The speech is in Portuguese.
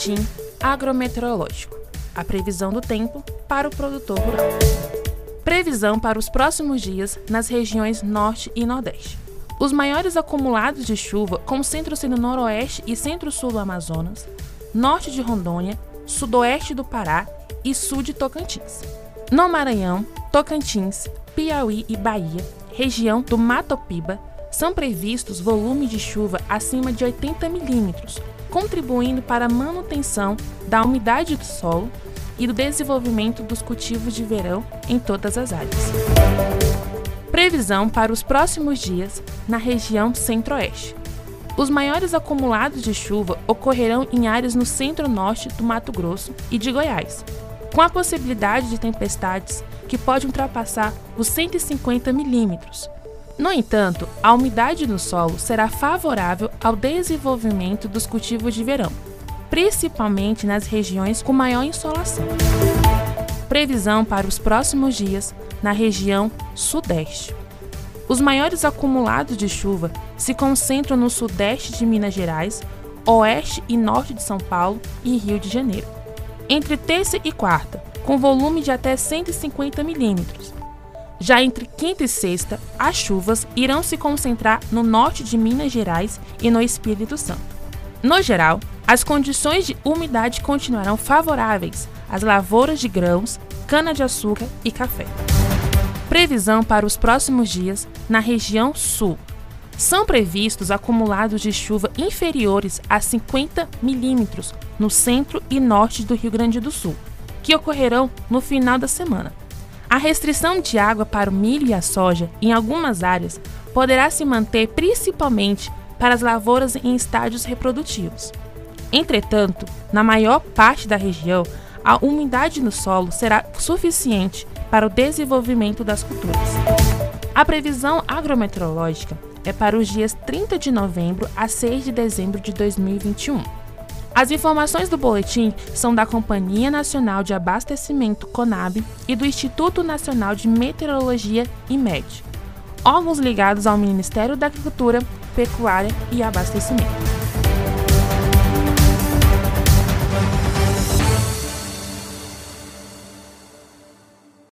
Boletim agrometeorológico. A previsão do tempo para o produtor rural. Previsão para os próximos dias nas regiões Norte e Nordeste. Os maiores acumulados de chuva concentram-se no noroeste e centro-sul do Amazonas, norte de Rondônia, sudoeste do Pará e sul de Tocantins. No Maranhão, Tocantins, Piauí e Bahia, região do Matopiba, são previstos volumes de chuva acima de 80 milímetros, contribuindo para a manutenção da umidade do solo e do desenvolvimento dos cultivos de verão em todas as áreas. Previsão para os próximos dias na região centro-oeste. Os maiores acumulados de chuva ocorrerão em áreas no centro-norte do Mato Grosso e de Goiás, com a possibilidade de tempestades que podem ultrapassar os 150 milímetros. No entanto, a umidade no solo será favorável ao desenvolvimento dos cultivos de verão, principalmente nas regiões com maior insolação. Previsão para os próximos dias na região Sudeste. Os maiores acumulados de chuva se concentram no Sudeste de Minas Gerais, Oeste e Norte de São Paulo e Rio de Janeiro. Entre terça e quarta, com volume de até 150 milímetros. Já entre quinta e sexta, as chuvas irão se concentrar no norte de Minas Gerais e no Espírito Santo. No geral, as condições de umidade continuarão favoráveis às lavouras de grãos, cana-de-açúcar e café. Previsão para os próximos dias na região sul. São previstos acumulados de chuva inferiores a 50 milímetros no centro e norte do Rio Grande do Sul, que ocorrerão no final da semana. A restrição de água para o milho e a soja em algumas áreas poderá se manter principalmente para as lavouras em estádios reprodutivos. Entretanto, na maior parte da região, a umidade no solo será suficiente para o desenvolvimento das culturas. A previsão agrometeorológica é para os dias 30 de novembro a 6 de dezembro de 2021. As informações do boletim são da Companhia Nacional de Abastecimento CONAB e do Instituto Nacional de Meteorologia IMED, órgãos ligados ao Ministério da Agricultura, Pecuária e Abastecimento.